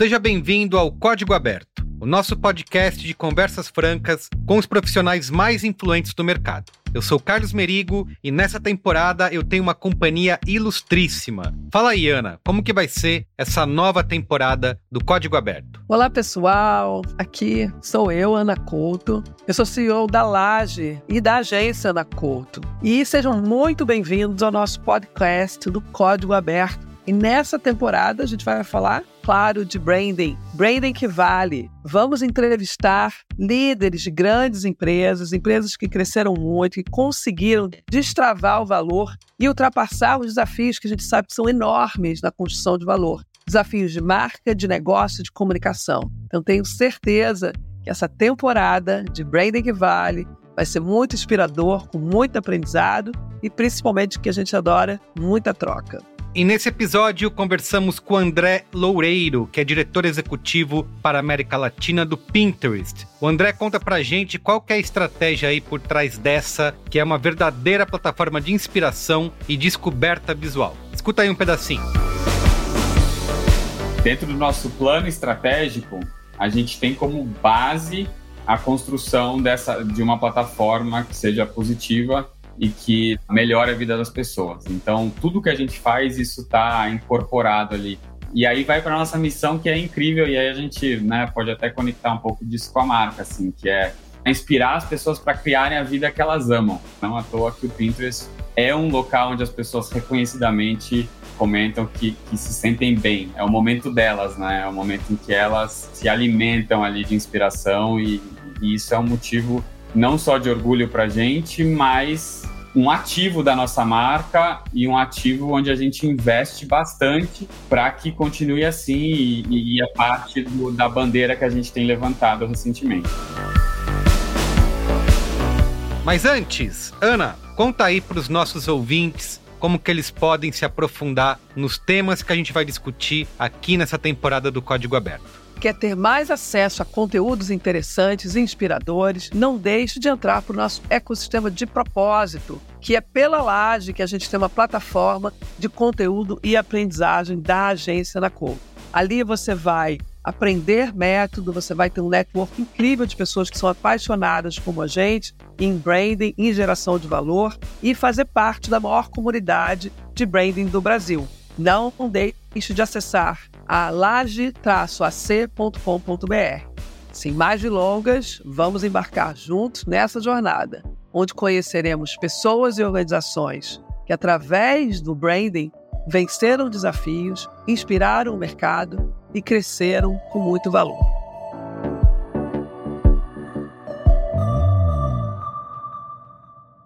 seja bem-vindo ao Código Aberto, o nosso podcast de conversas francas com os profissionais mais influentes do mercado. Eu sou Carlos Merigo e nessa temporada eu tenho uma companhia ilustríssima. Fala aí, Ana, como que vai ser essa nova temporada do Código Aberto? Olá, pessoal. Aqui sou eu, Ana Couto. Eu sou CEO da Laje e da agência Ana Couto. E sejam muito bem-vindos ao nosso podcast do Código Aberto. E nessa temporada a gente vai falar claro de branding, branding que vale. Vamos entrevistar líderes de grandes empresas, empresas que cresceram muito, que conseguiram destravar o valor e ultrapassar os desafios que a gente sabe que são enormes na construção de valor. Desafios de marca, de negócio, de comunicação. Então tenho certeza que essa temporada de Branding que Vale vai ser muito inspirador, com muito aprendizado e principalmente que a gente adora, muita troca. E nesse episódio conversamos com André Loureiro, que é diretor executivo para a América Latina do Pinterest. O André conta pra gente qual é a estratégia aí por trás dessa, que é uma verdadeira plataforma de inspiração e descoberta visual. Escuta aí um pedacinho. Dentro do nosso plano estratégico, a gente tem como base a construção dessa de uma plataforma que seja positiva e que melhora a vida das pessoas. Então, tudo que a gente faz, isso está incorporado ali. E aí vai para nossa missão que é incrível e aí a gente, né, pode até conectar um pouco disso com a marca, assim, que é inspirar as pessoas para criarem a vida que elas amam. Não à toa que o Pinterest é um local onde as pessoas reconhecidamente comentam que, que se sentem bem. É o momento delas, né? É o momento em que elas se alimentam ali de inspiração e, e isso é um motivo não só de orgulho para a gente, mas um ativo da nossa marca e um ativo onde a gente investe bastante para que continue assim e, e a parte do, da bandeira que a gente tem levantado recentemente. Mas antes, Ana, conta aí para os nossos ouvintes como que eles podem se aprofundar nos temas que a gente vai discutir aqui nessa temporada do Código Aberto. Quer ter mais acesso a conteúdos interessantes e inspiradores? Não deixe de entrar para o nosso ecossistema de propósito, que é pela Laje que a gente tem uma plataforma de conteúdo e aprendizagem da agência na Cor. Ali você vai aprender método, você vai ter um network incrível de pessoas que são apaixonadas como a gente em branding, em geração de valor e fazer parte da maior comunidade de branding do Brasil. Não deixe de acessar a laje-ac.com.br. Sem mais delongas, vamos embarcar juntos nessa jornada, onde conheceremos pessoas e organizações que, através do branding, venceram desafios, inspiraram o mercado e cresceram com muito valor.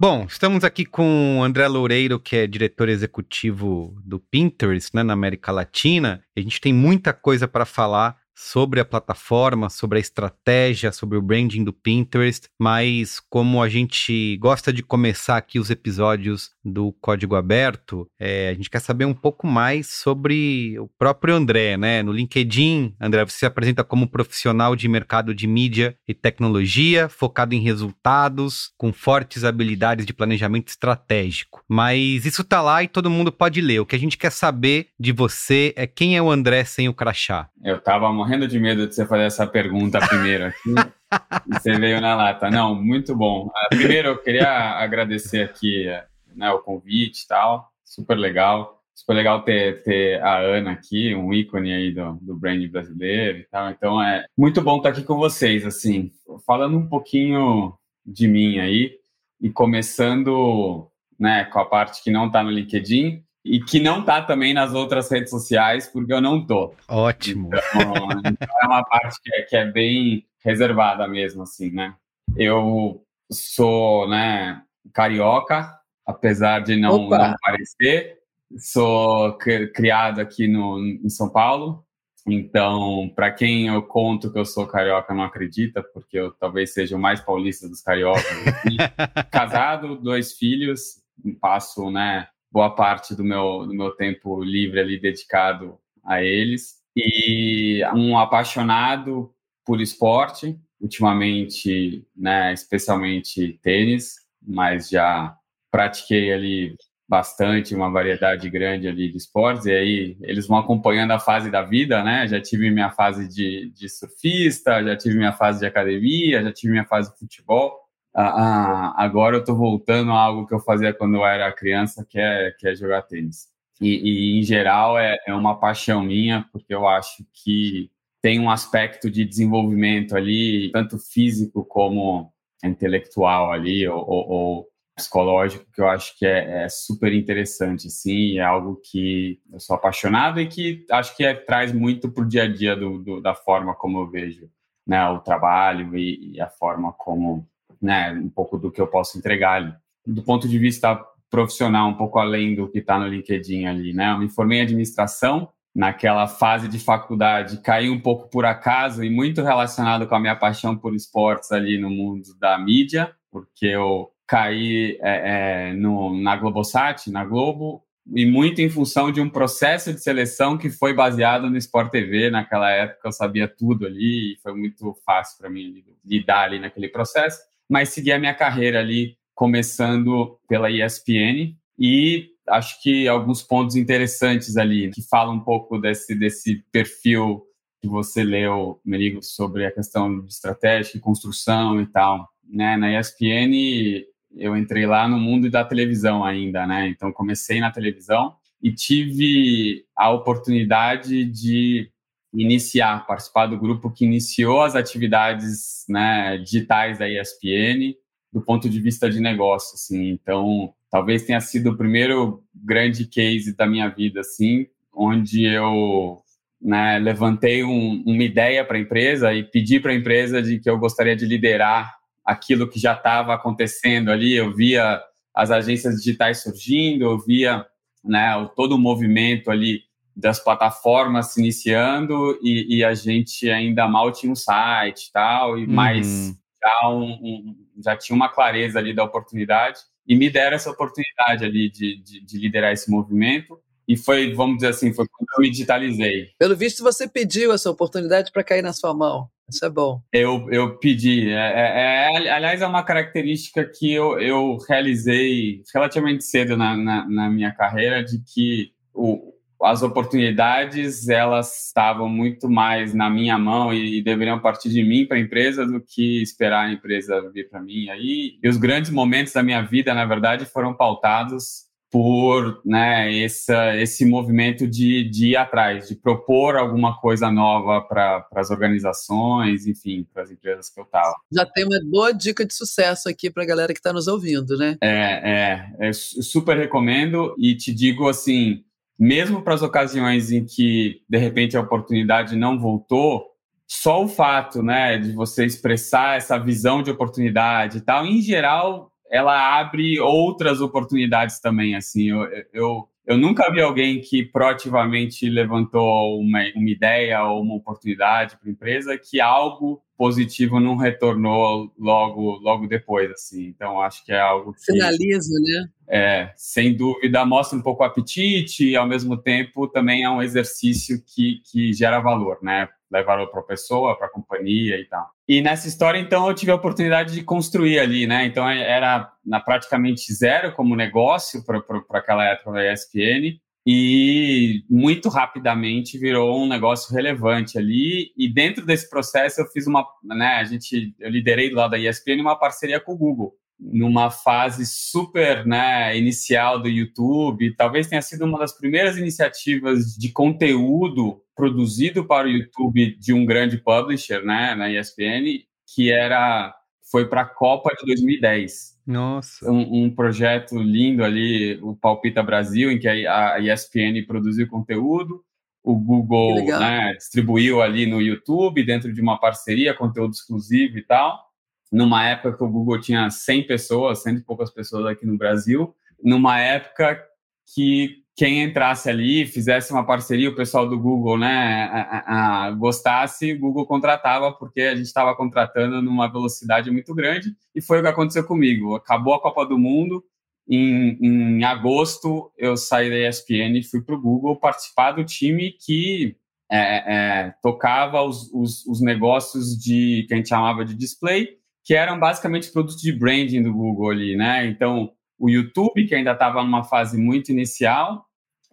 Bom, estamos aqui com o André Loureiro, que é diretor executivo do Pinterest, né, na América Latina. A gente tem muita coisa para falar sobre a plataforma, sobre a estratégia, sobre o branding do Pinterest, mas como a gente gosta de começar aqui os episódios do Código Aberto, é, a gente quer saber um pouco mais sobre o próprio André, né? No LinkedIn, André, você se apresenta como profissional de mercado de mídia e tecnologia, focado em resultados, com fortes habilidades de planejamento estratégico. Mas isso tá lá e todo mundo pode ler. O que a gente quer saber de você é quem é o André sem o crachá. Eu tava morrendo de medo de você fazer essa pergunta primeiro aqui. você veio na lata. Não, muito bom. Ah, primeiro, eu queria agradecer aqui né, o convite e tal. Super legal. Super legal ter, ter a Ana aqui, um ícone aí do, do branding brasileiro e tal. Então, é muito bom estar aqui com vocês, assim. Falando um pouquinho de mim aí e começando né, com a parte que não está no LinkedIn e que não tá também nas outras redes sociais, porque eu não tô. Ótimo. Então, então é uma parte que é, que é, bem reservada mesmo, assim, né? Eu sou, né, carioca, apesar de não, não parecer. Sou criado aqui no, em São Paulo, Então, para quem eu conto que eu sou carioca, não acredita, porque eu talvez seja o mais paulista dos cariocas. Casado, dois filhos, passo, né, boa parte do meu, do meu tempo livre ali dedicado a eles. E um apaixonado por esporte, ultimamente, né, especialmente tênis, mas já pratiquei ali bastante, uma variedade grande ali de esportes, e aí eles vão acompanhando a fase da vida, né? Já tive minha fase de, de surfista, já tive minha fase de academia, já tive minha fase de futebol. Ah, ah, agora eu estou voltando a algo que eu fazia quando eu era criança, que é, que é jogar tênis. E, e em geral é, é uma paixão minha, porque eu acho que tem um aspecto de desenvolvimento ali, tanto físico como intelectual ali, ou, ou psicológico que eu acho que é, é, super interessante, assim, é algo que eu sou apaixonado e que acho que é, traz muito para o dia a dia do, do, da forma como eu vejo né, o trabalho e, e, a forma como, né, um pouco do que eu posso entregar ali. Do ponto de vista profissional, um pouco além do que está no LinkedIn ali, né, eu me formei em administração, naquela fase de faculdade, caí um pouco por acaso e muito relacionado com a minha paixão por esportes ali no mundo da mídia, porque eu caí é, é, no, na Globosat, na Globo, e muito em função de um processo de seleção que foi baseado no Sport TV. Naquela época eu sabia tudo ali e foi muito fácil para mim lidar ali naquele processo. Mas segui a minha carreira ali, começando pela ESPN e acho que alguns pontos interessantes ali que falam um pouco desse, desse perfil que você leu, Merigo, sobre a questão de estratégia construção e tal. Né? Na ESPN, eu entrei lá no mundo da televisão ainda, né? Então comecei na televisão e tive a oportunidade de iniciar, participar do grupo que iniciou as atividades né, digitais da ESPN do ponto de vista de negócio, assim. Então, talvez tenha sido o primeiro grande case da minha vida, assim, onde eu né, levantei um, uma ideia para a empresa e pedi para a empresa de que eu gostaria de liderar aquilo que já estava acontecendo ali. Eu via as agências digitais surgindo, eu via né, todo o movimento ali das plataformas se iniciando e, e, a gente ainda mal tinha um site e tal, e uhum. mais já, um, um, já tinha uma clareza ali da oportunidade e me deram essa oportunidade ali de, de, de liderar esse movimento. E foi, vamos dizer assim, foi quando eu me digitalizei. Pelo visto, você pediu essa oportunidade para cair na sua mão. Isso é bom. Eu, eu pedi. É, é, é, aliás, é uma característica que eu, eu realizei relativamente cedo na, na, na minha carreira, de que o, as oportunidades elas estavam muito mais na minha mão e, deveriam partir de mim para a empresa do que esperar a empresa vir para mim. Aí, e os grandes momentos da minha vida, na verdade, foram pautados por né, essa, esse movimento de, de ir atrás, de propor alguma coisa nova para as organizações, enfim, para as empresas que eu estava. Já tem uma boa dica de sucesso aqui para a galera que está nos ouvindo, né? É, é, é, super recomendo e te digo assim, mesmo para as ocasiões em que de repente a oportunidade não voltou, só o fato, né, de você expressar essa visão de oportunidade e tal, em geral ela abre outras oportunidades também, assim, eu, eu, eu nunca vi alguém que proativamente levantou uma, uma ideia ou uma oportunidade para a empresa que algo positivo não retornou logo logo depois, assim, então acho que é algo que... Finaliza, né? É, sem dúvida, mostra um pouco o apetite e, ao mesmo tempo, também é um exercício que, que gera valor, né? Levaram para a pessoa, para a companhia e tal. E nessa história, então, eu tive a oportunidade de construir ali, né? Então, é, era na praticamente zero como negócio para aquela época da ESPN e muito rapidamente virou um negócio relevante ali. E dentro desse processo, eu fiz uma, né? A gente, eu liderei do lado da ESPN uma parceria com o Google numa fase super né, inicial do YouTube. Talvez tenha sido uma das primeiras iniciativas de conteúdo produzido para o YouTube de um grande publisher, né, na ESPN, que era foi para a Copa de 2010. Nossa. Um, um, projeto lindo ali, o Palpita Brasil, em que a, ESPN produziu conteúdo, o Google né, distribuiu ali no YouTube, dentro de uma parceria, conteúdo exclusivo e tal numa época que o Google tinha 100 pessoas, cento e poucas pessoas aqui no Brasil, numa época que quem entrasse ali, fizesse uma parceria, o pessoal do Google, né, a, a, gostasse, o Google contratava, porque a gente estava contratando numa velocidade muito grande, e foi o que aconteceu comigo. Acabou a Copa do Mundo, em, em agosto eu saí da ESPN e fui para o Google participar do time que é, é, tocava os, os, os negócios de que a gente chamava de display, que eram basicamente produtos de branding do Google ali, né? Então, o YouTube, que ainda estava numa fase muito inicial,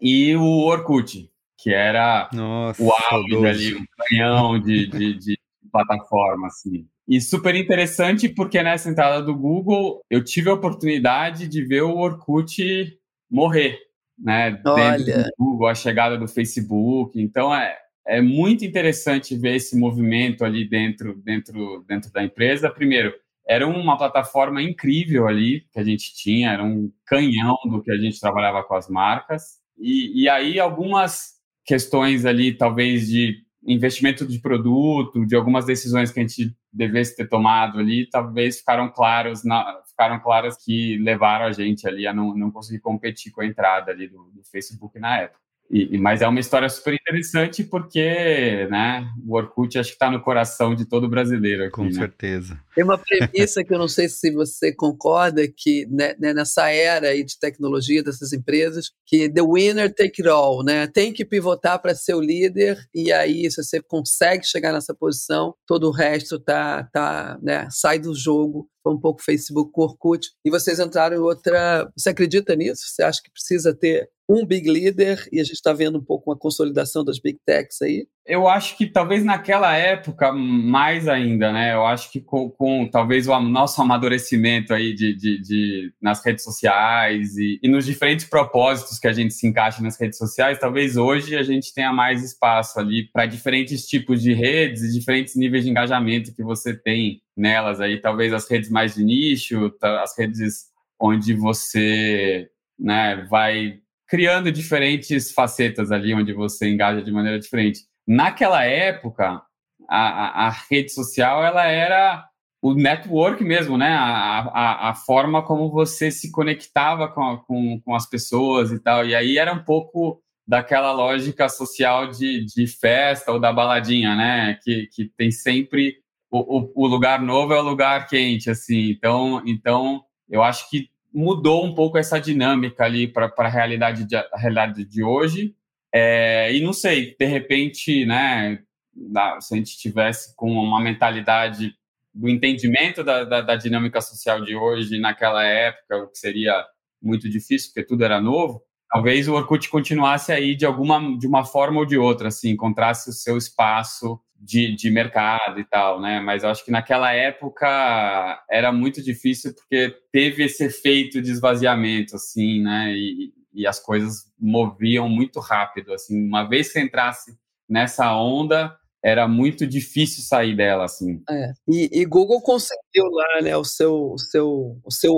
e o Orkut, que era Nossa, o auge ali, um canhão de, de, de plataforma, assim. E super interessante porque nessa entrada do Google eu tive a oportunidade de ver o Orkut morrer, né? Olha. Dentro do Google, a chegada do Facebook. Então é, é muito interessante ver esse movimento ali dentro, dentro, dentro da empresa. Primeiro, era uma plataforma incrível ali que a gente tinha, era um canhão do que a gente trabalhava com as marcas. E, e aí algumas questões ali, talvez de investimento de produto, de algumas decisões que a gente devesse ter tomado ali, talvez ficaram claros, na, ficaram claras que levaram a gente ali a não, não conseguir competir com a entrada ali do, do Facebook na época. E, mas é uma história super interessante porque né, o Orkut acho que está no coração de todo brasileiro aqui. Com né? certeza. Tem uma premissa que eu não sei se você concorda, que né, né, nessa era aí de tecnologia dessas empresas, que the winner take it all, né? Tem que pivotar para ser o líder e aí se você consegue chegar nessa posição, todo o resto tá, tá, né, sai do jogo um pouco Facebook com Orkut, e vocês entraram em outra. Você acredita nisso? Você acha que precisa ter um big leader e a gente está vendo um pouco uma consolidação das big techs aí? Eu acho que talvez naquela época mais ainda, né? Eu acho que com, com talvez o nosso amadurecimento aí de, de, de nas redes sociais e, e, nos diferentes propósitos que a gente se encaixa nas redes sociais, talvez hoje a gente tenha mais espaço ali para diferentes tipos de redes e diferentes níveis de engajamento que você tem nelas aí, talvez as redes mais de nicho, as redes onde você né, vai criando diferentes facetas ali onde você engaja de maneira diferente. Naquela época, a, a, a rede social ela era o network mesmo, né? A, a, a forma como você se conectava com, com, com, as pessoas e tal. E aí era um pouco daquela lógica social de, de festa ou da baladinha, né? Que, que tem sempre o, o, o lugar novo é o lugar quente, assim. Então, então eu acho que mudou um pouco essa dinâmica ali para a realidade, de, a realidade de hoje. É, e não sei, de repente, né, se a gente tivesse com uma mentalidade do entendimento da, da, da, dinâmica social de hoje naquela época, o que seria muito difícil, porque tudo era novo, talvez o Orkut continuasse aí de alguma de uma forma ou de outra, assim, encontrasse o seu espaço de, de mercado e tal, né? Mas eu acho que naquela época era muito difícil porque teve esse efeito de esvaziamento, assim, né? E, e as coisas moviam muito rápido, assim. Uma vez que entrasse nessa onda, era muito difícil sair dela, assim. É. E, e, Google conseguiu lá, né, o seu, o seu, o seu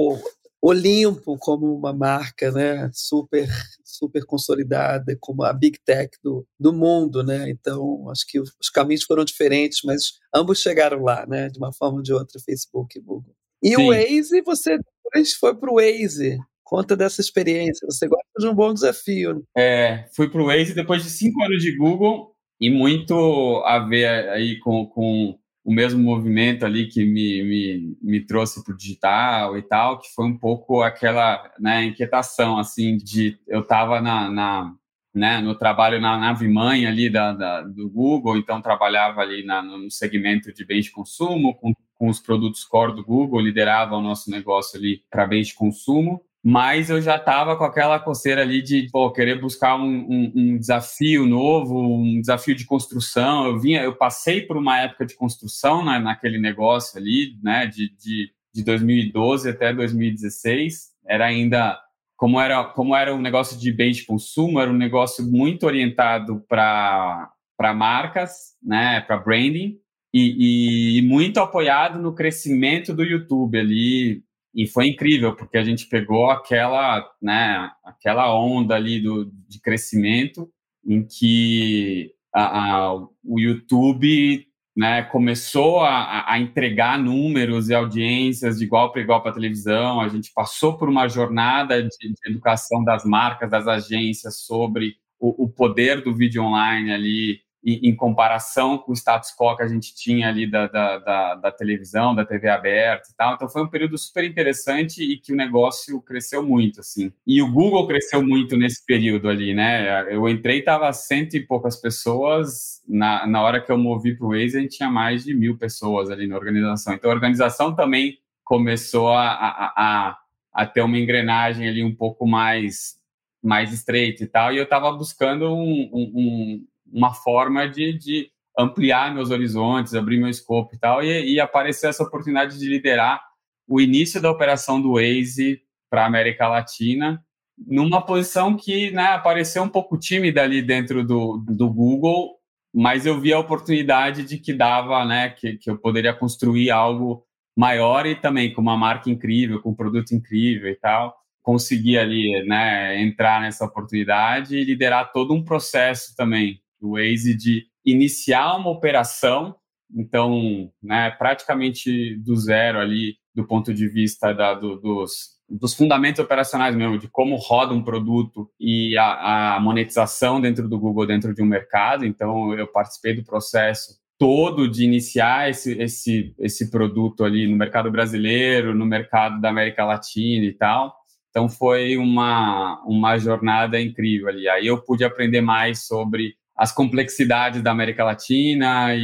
Olimpo como uma marca, né, super super consolidada, como a big tech do, do mundo, né? Então, acho que os caminhos foram diferentes, mas ambos chegaram lá, né? De uma forma ou de outra, Facebook e Google. E Sim. o Waze, você depois foi para o Waze. Conta dessa experiência. Você gosta de um bom desafio. Né? É, fui para o Waze depois de cinco anos de Google e muito a ver aí com, com o mesmo movimento ali que me, me, me trouxe para o digital e tal, que foi um pouco aquela né, inquietação, assim, de eu estava na, na né, no trabalho na nave mãe ali da, da, do Google, então trabalhava ali na, no segmento de bens de consumo, com, com os produtos core do Google, liderava o nosso negócio ali para bens de consumo, mas eu já estava com aquela coceira ali de pô, querer buscar um, um, um, desafio novo, um desafio de construção. Eu vinha, eu passei por uma época de construção né, naquele negócio ali, né, de, de, de 2012 até 2016. Era ainda como era como era um negócio de bem de consumo, era um negócio muito orientado para para marcas, né, para branding. E, e, muito apoiado no crescimento do YouTube ali, e foi incrível, porque a gente pegou aquela, né, aquela onda ali do, de crescimento em que a, a, o YouTube né, começou a, a, entregar números e audiências de igual para igual para a televisão. A gente passou por uma jornada de, de, educação das marcas, das agências sobre o, o poder do vídeo online ali em, em, comparação com o status quo que a gente tinha ali da, da, da, da, televisão, da TV aberta e tal. Então foi um período super interessante e que o negócio cresceu muito, assim. E o Google cresceu muito nesse período ali, né? Eu entrei e tava cento e poucas pessoas. Na, na hora que eu movi para o Waze, a gente tinha mais de mil pessoas ali na organização. Então a organização também começou a, a, a, a ter uma engrenagem ali um pouco mais mais estreita e tal, e eu estava buscando um, um, uma forma de, de ampliar meus horizontes, abrir meu escopo e tal, e, e apareceu essa oportunidade de liderar o início da operação do Waze para a América Latina, numa posição que né, apareceu um pouco tímida ali dentro do, do Google, mas eu vi a oportunidade de que dava, né, que, que eu poderia construir algo maior e também com uma marca incrível, com um produto incrível e tal. Consegui ali, né, entrar nessa oportunidade e liderar todo um processo também do Waze de iniciar uma operação, então, né, praticamente do zero ali, do ponto de vista da, do, dos, dos fundamentos operacionais mesmo, de como roda um produto e a, a monetização dentro do Google, dentro de um mercado. Então, eu participei do processo todo de iniciar esse, esse, esse produto ali no mercado brasileiro, no mercado da América Latina e tal. Então foi uma, uma jornada incrível ali. Aí eu pude aprender mais sobre as complexidades da América Latina e,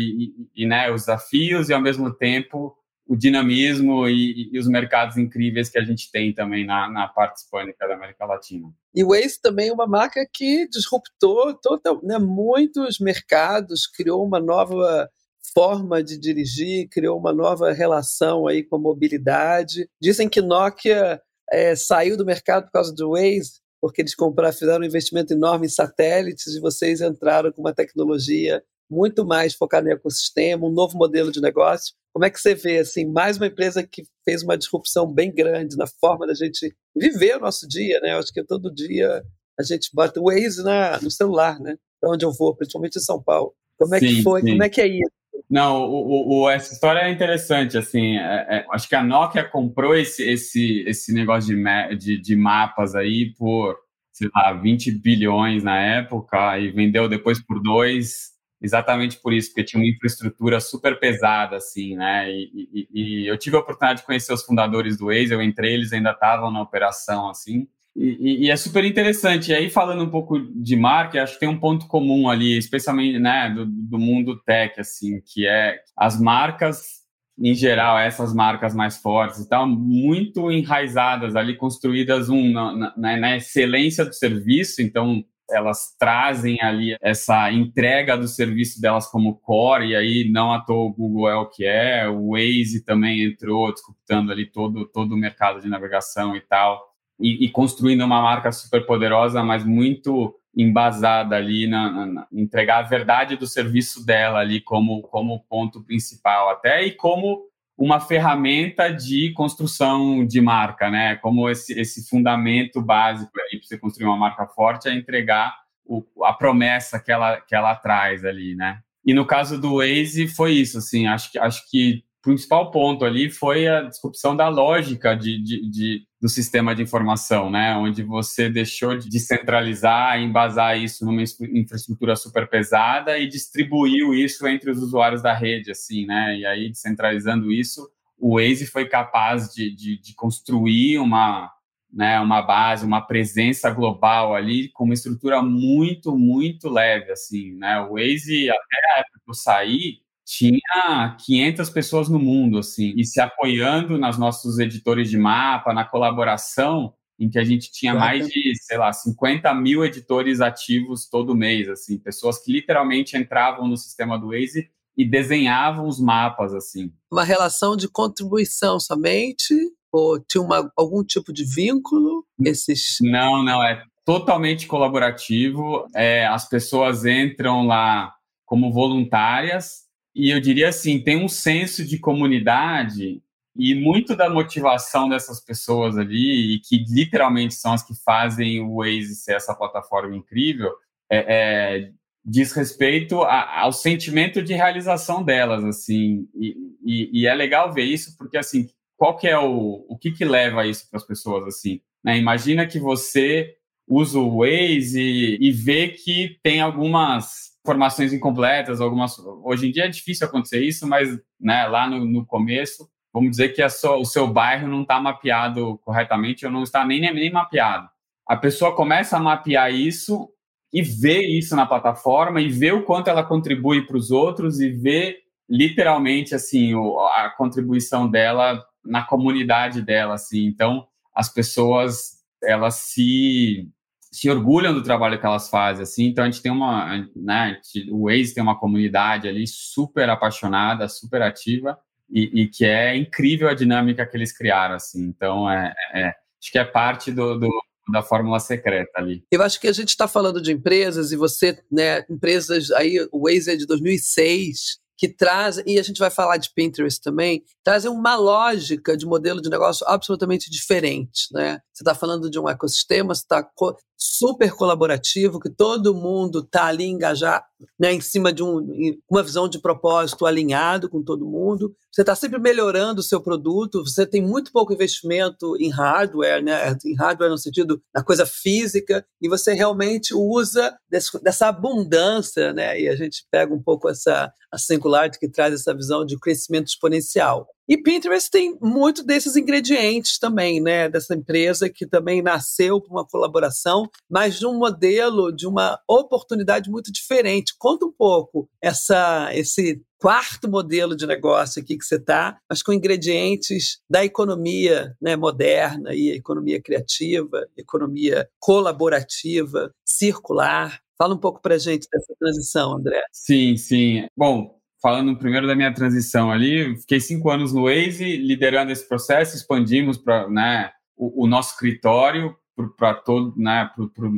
e, e né, os desafios e, ao mesmo tempo, o dinamismo e, e, os mercados incríveis que a gente tem também na, na parte hispânica da América Latina. E o Waze também é uma marca que disruptou total, né, muitos mercados, criou uma nova forma de dirigir, criou uma nova relação aí com a mobilidade. Dizem que Nokia é, saiu do mercado por causa do Waze, porque eles compraram, fizeram um investimento enorme em satélites e vocês entraram com uma tecnologia muito mais focada no ecossistema, um novo modelo de negócio. Como é que você vê assim, mais uma empresa que fez uma disrupção bem grande na forma da gente viver o nosso dia, né? Eu acho que todo dia a gente bota o Waze na, no celular, né? Para onde eu vou, principalmente em São Paulo. Como é sim, que foi? Sim. Como é que é isso? Não, o, o, essa história é interessante, assim, é, é, acho que a Nokia comprou esse, esse, esse negócio de, de, de, mapas aí por, sei lá, 20 bilhões na época e vendeu depois por dois, exatamente por isso, porque tinha uma infraestrutura super pesada, assim, né, e, e, e eu tive a oportunidade de conhecer os fundadores do Waze, eu entrei, eles ainda estavam na operação, assim, e, e, é super interessante. E aí, falando um pouco de marca, acho que tem um ponto comum ali, especialmente né, do, do mundo tech, assim, que é as marcas, em geral, essas marcas mais fortes e tal, muito enraizadas ali, construídas um, na, na, na excelência do serviço. Então, elas trazem ali essa entrega do serviço delas como core, e aí não à toa o Google é o que é, o Waze também entrou disputando ali todo, todo o mercado de navegação e tal e, e construindo uma marca super poderosa, mas muito embasada ali na, na, na, entregar a verdade do serviço dela ali como como ponto principal até e como uma ferramenta de construção de marca, né? Como esse, esse fundamento básico aí para você construir uma marca forte é entregar o, a promessa que ela que ela traz ali, né? E no caso do Waze foi isso, assim, acho que acho que principal ponto ali foi a disrupção da lógica de, de, de, do sistema de informação, né? Onde você deixou de descentralizar, embasar isso numa infraestrutura super pesada e distribuiu isso entre os usuários da rede, assim, né? E aí, descentralizando isso, o Waze foi capaz de, de, de construir uma, né, uma base, uma presença global ali com uma estrutura muito, muito leve, assim, né? O Waze, até a época que eu saí, tinha 500 pessoas no mundo, assim, e se apoiando nas nossos editores de mapa, na colaboração, em que a gente tinha mais de, sei lá, 50 mil editores ativos todo mês, assim, pessoas que literalmente entravam no sistema do Waze e desenhavam os mapas, assim. Uma relação de contribuição somente? Ou tinha uma, algum tipo de vínculo? Esses... Não, não, é totalmente colaborativo. É, as pessoas entram lá como voluntárias, e eu diria assim, tem um senso de comunidade e muito da motivação dessas pessoas ali, e que literalmente são as que fazem o Waze ser essa plataforma incrível, é, é diz respeito a, ao sentimento de realização delas, assim, e, e, e, é legal ver isso porque, assim, qual que é o, o que que leva isso para as pessoas, assim, né? Imagina que você usa o Waze e, e vê que tem algumas informações incompletas, algumas, hoje em dia é difícil acontecer isso, mas, né, lá no, no começo, vamos dizer que o seu bairro não está mapeado corretamente ou não está nem, nem, mapeado. A pessoa começa a mapear isso e vê isso na plataforma e vê o quanto ela contribui para os outros e vê literalmente assim a contribuição dela na comunidade dela assim então as pessoas elas se se orgulham do trabalho que elas fazem assim então a gente tem uma né o Waze tem uma comunidade ali super apaixonada super ativa e, e que é incrível a dinâmica que eles criaram assim então é, é acho que é parte do, do da fórmula secreta ali. Eu acho que a gente está falando de empresas e você, né, empresas aí, o Waze é de 2006, que trazem, e a gente vai falar de Pinterest também, trazem uma lógica de modelo de negócio absolutamente diferente. Né? Você está falando de um ecossistema, você está co super colaborativo, que todo mundo está ali engajado né, em cima de um, uma visão de propósito alinhado com todo mundo. Você está sempre melhorando o seu produto, você tem muito pouco investimento em hardware, né, em hardware no sentido da coisa física, e você realmente usa desse, dessa abundância, né, e a gente pega um pouco essa a Singularity que traz essa visão de crescimento exponencial. E Pinterest tem muito desses ingredientes também, né? Dessa empresa que também nasceu por uma colaboração, mas de um modelo, de uma oportunidade muito diferente. Conta um pouco essa, esse quarto modelo de negócio aqui que você está, mas com ingredientes da economia né, moderna e economia criativa, economia colaborativa, circular. Fala um pouco para gente dessa transição, André. Sim, sim. Bom, falando primeiro da minha transição ali, fiquei cinco anos no Waze, liderando esse processo, expandimos para né, o, o, nosso escritório para todo, né,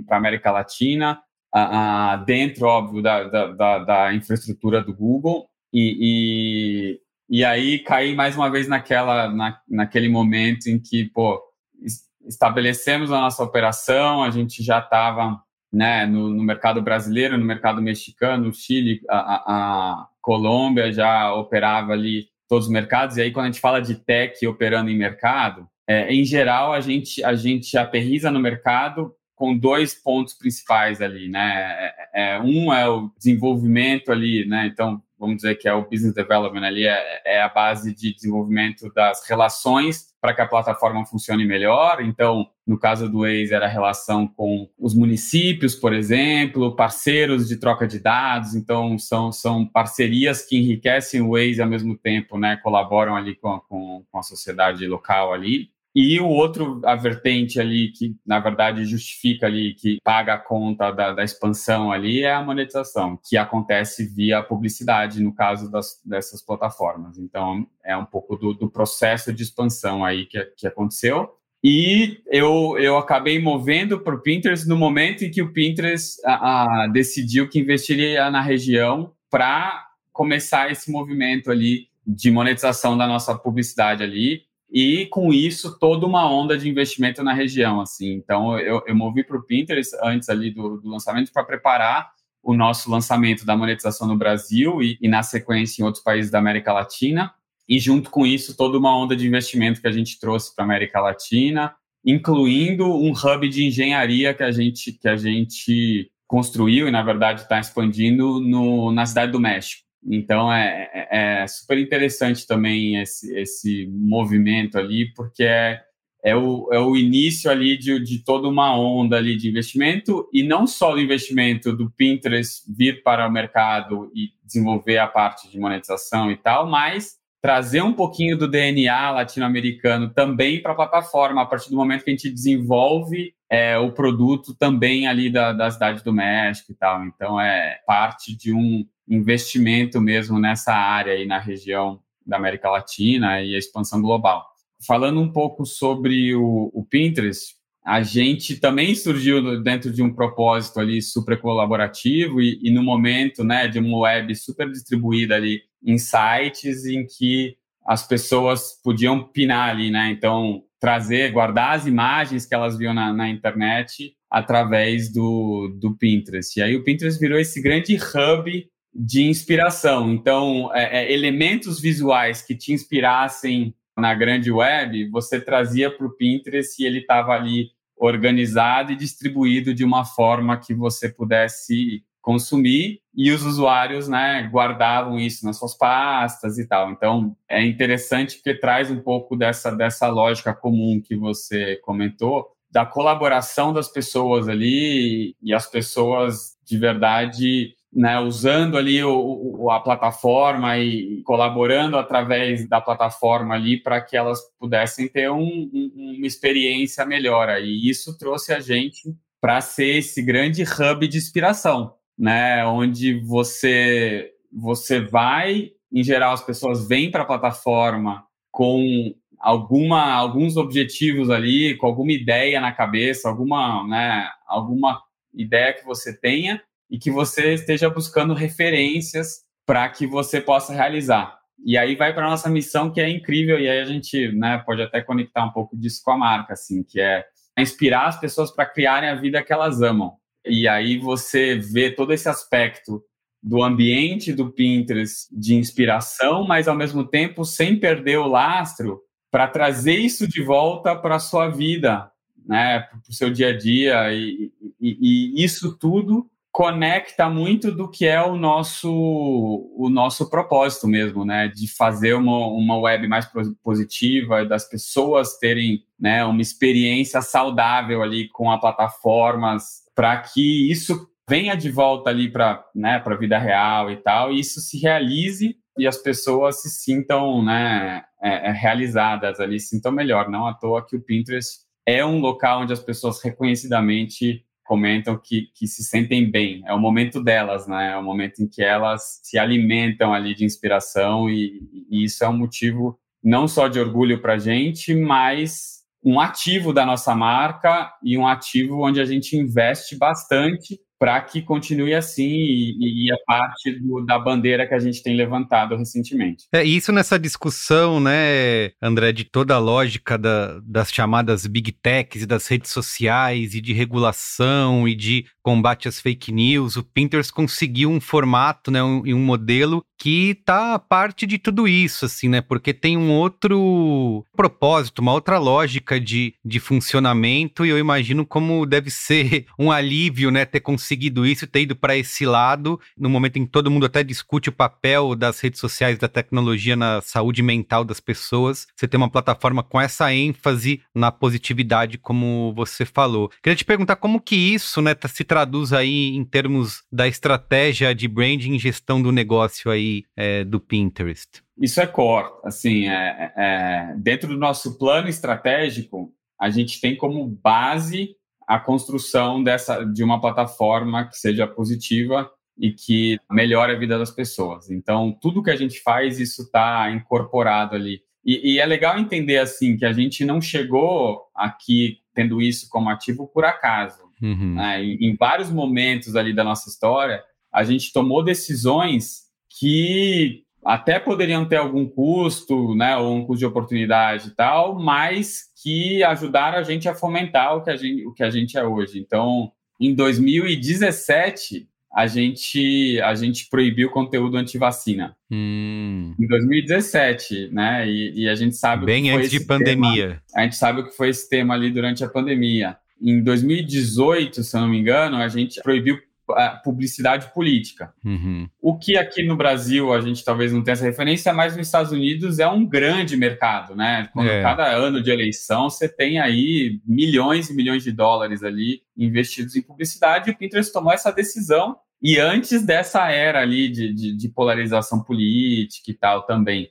para América Latina, a, a, dentro, óbvio, da, da, da, infraestrutura do Google, e, e, e, aí caí mais uma vez naquela, na, naquele momento em que, pô, estabelecemos a nossa operação, a gente já estava né, no, no, mercado brasileiro, no mercado mexicano, no Chile, a, a, Colômbia já operava ali todos os mercados. E aí, quando a gente fala de tech operando em mercado, é, em geral, a gente, a gente aterriza no mercado com dois pontos principais ali, né? É, é, um é o desenvolvimento ali, né? Então, vamos dizer que é o business development ali, é, é a base de desenvolvimento das relações para que a plataforma funcione melhor. Então, no caso do Waze, era a relação com os municípios, por exemplo, parceiros de troca de dados. Então, são, são parcerias que enriquecem o Waze ao mesmo tempo, né? Colaboram ali com, com, com a sociedade local ali. E o outro, a vertente ali, que na verdade justifica ali, que paga a conta da, da expansão ali, é a monetização, que acontece via publicidade, no caso das, dessas plataformas. Então, é um pouco do, do processo de expansão aí que, que aconteceu. E eu, eu acabei movendo para o Pinterest no momento em que o Pinterest a, a, decidiu que investiria na região para começar esse movimento ali de monetização da nossa publicidade ali e com isso toda uma onda de investimento na região assim. Então eu, eu movi para o Pinterest antes ali do, do lançamento para preparar o nosso lançamento da monetização no Brasil e, e, na sequência em outros países da América Latina. E junto com isso toda uma onda de investimento que a gente trouxe para a América Latina incluindo um hub de engenharia que a gente que a gente construiu e na verdade está expandindo no, na cidade do México então é, é, é, super interessante também esse, esse movimento ali, porque é, é, o, é o início ali de, de toda uma onda ali de investimento, e não só do investimento do Pinterest vir para o mercado e desenvolver a parte de monetização e tal, mas trazer um pouquinho do DNA latino-americano também para a plataforma, a partir do momento que a gente desenvolve é, o produto também ali da, da cidade do México e tal. Então, é parte de um investimento mesmo nessa área aí na região da América Latina e a expansão global. Falando um pouco sobre o, o Pinterest, a gente também surgiu dentro de um propósito ali super colaborativo e, e no momento né, de uma web super distribuída ali em sites em que as pessoas podiam pinar ali, né? Então, trazer, guardar as imagens que elas viam na, na internet através do, do Pinterest. E aí o Pinterest virou esse grande hub de inspiração. Então, é, é, elementos visuais que te inspirassem na grande web, você trazia para o Pinterest e ele estava ali organizado e distribuído de uma forma que você pudesse consumir e os usuários né, guardavam isso nas suas pastas e tal. Então, é interessante porque traz um pouco dessa, dessa lógica comum que você comentou, da colaboração das pessoas ali e as pessoas de verdade né, usando ali o, o, a plataforma e colaborando através da plataforma ali para que elas pudessem ter um, um, uma experiência melhor. E isso trouxe a gente para ser esse grande hub de inspiração, né, onde você você vai, em geral as pessoas vêm para a plataforma com alguma, alguns objetivos ali, com alguma ideia na cabeça, alguma, né, alguma ideia que você tenha e que você esteja buscando referências para que você possa realizar. E aí vai para nossa missão que é incrível e aí a gente, né, pode até conectar um pouco disso com a marca, assim, que é inspirar as pessoas para criarem a vida que elas amam. E aí você vê todo esse aspecto do ambiente do Pinterest de inspiração, mas ao mesmo tempo sem perder o lastro para trazer isso de volta para a sua vida, né, para o seu dia a dia. E, e, e, isso tudo conecta muito do que é o nosso, o nosso propósito mesmo, né, de fazer uma, uma web mais positiva, das pessoas terem né, uma experiência saudável ali com a plataformas, para que isso venha de volta ali para né, a vida real e tal, e isso se realize e as pessoas se sintam né, é, é, realizadas ali, se sintam melhor. Não à toa que o Pinterest é um local onde as pessoas reconhecidamente comentam que, que se sentem bem. É o momento delas, né? É o momento em que elas se alimentam ali de inspiração e, e isso é um motivo não só de orgulho para a gente, mas um ativo da nossa marca e um ativo onde a gente investe bastante para que continue assim e, e a parte do, da bandeira que a gente tem levantado recentemente. É isso nessa discussão, né, André, de toda a lógica da, das chamadas big techs e das redes sociais e de regulação e de combate às fake news, o Pinterest conseguiu um formato, né, um, um modelo que tá parte de tudo isso, assim, né, porque tem um outro propósito, uma outra lógica de, de funcionamento e eu imagino como deve ser um alívio, né, ter conseguido conseguido isso, ter ido para esse lado, no momento em que todo mundo até discute o papel das redes sociais, da tecnologia na saúde mental das pessoas, você tem uma plataforma com essa ênfase na positividade, como você falou. Queria te perguntar como que isso, né, tá, se traduz aí em termos da estratégia de branding e gestão do negócio aí é, do Pinterest. Isso é core, assim, é, é, dentro do nosso plano estratégico, a gente tem como base a construção dessa de uma plataforma que seja positiva e que melhore a vida das pessoas. Então, tudo que a gente faz, isso está incorporado ali. E, e, é legal entender assim que a gente não chegou aqui tendo isso como ativo por acaso. Uhum. Né? Em, em vários momentos ali da nossa história, a gente tomou decisões que até poderiam ter algum custo, né, ou um custo de oportunidade e tal, mas que ajudaram a gente a fomentar o que a gente, o que a gente é hoje. Então, em 2017, a gente, a gente proibiu conteúdo anti-vacina. Hum. Em 2017, né? E, e, a gente sabe. Bem antes de pandemia. Tema, a gente sabe o que foi esse tema ali durante a pandemia. Em 2018, se eu não me engano, a gente proibiu publicidade política. Uhum. O que aqui no Brasil a gente talvez não tenha essa referência, mas nos Estados Unidos é um grande mercado, né? Quando é. cada ano de eleição você tem aí milhões e milhões de dólares ali investidos em publicidade e o Pinterest tomou essa decisão e antes dessa era ali de, de, de polarização política e tal também.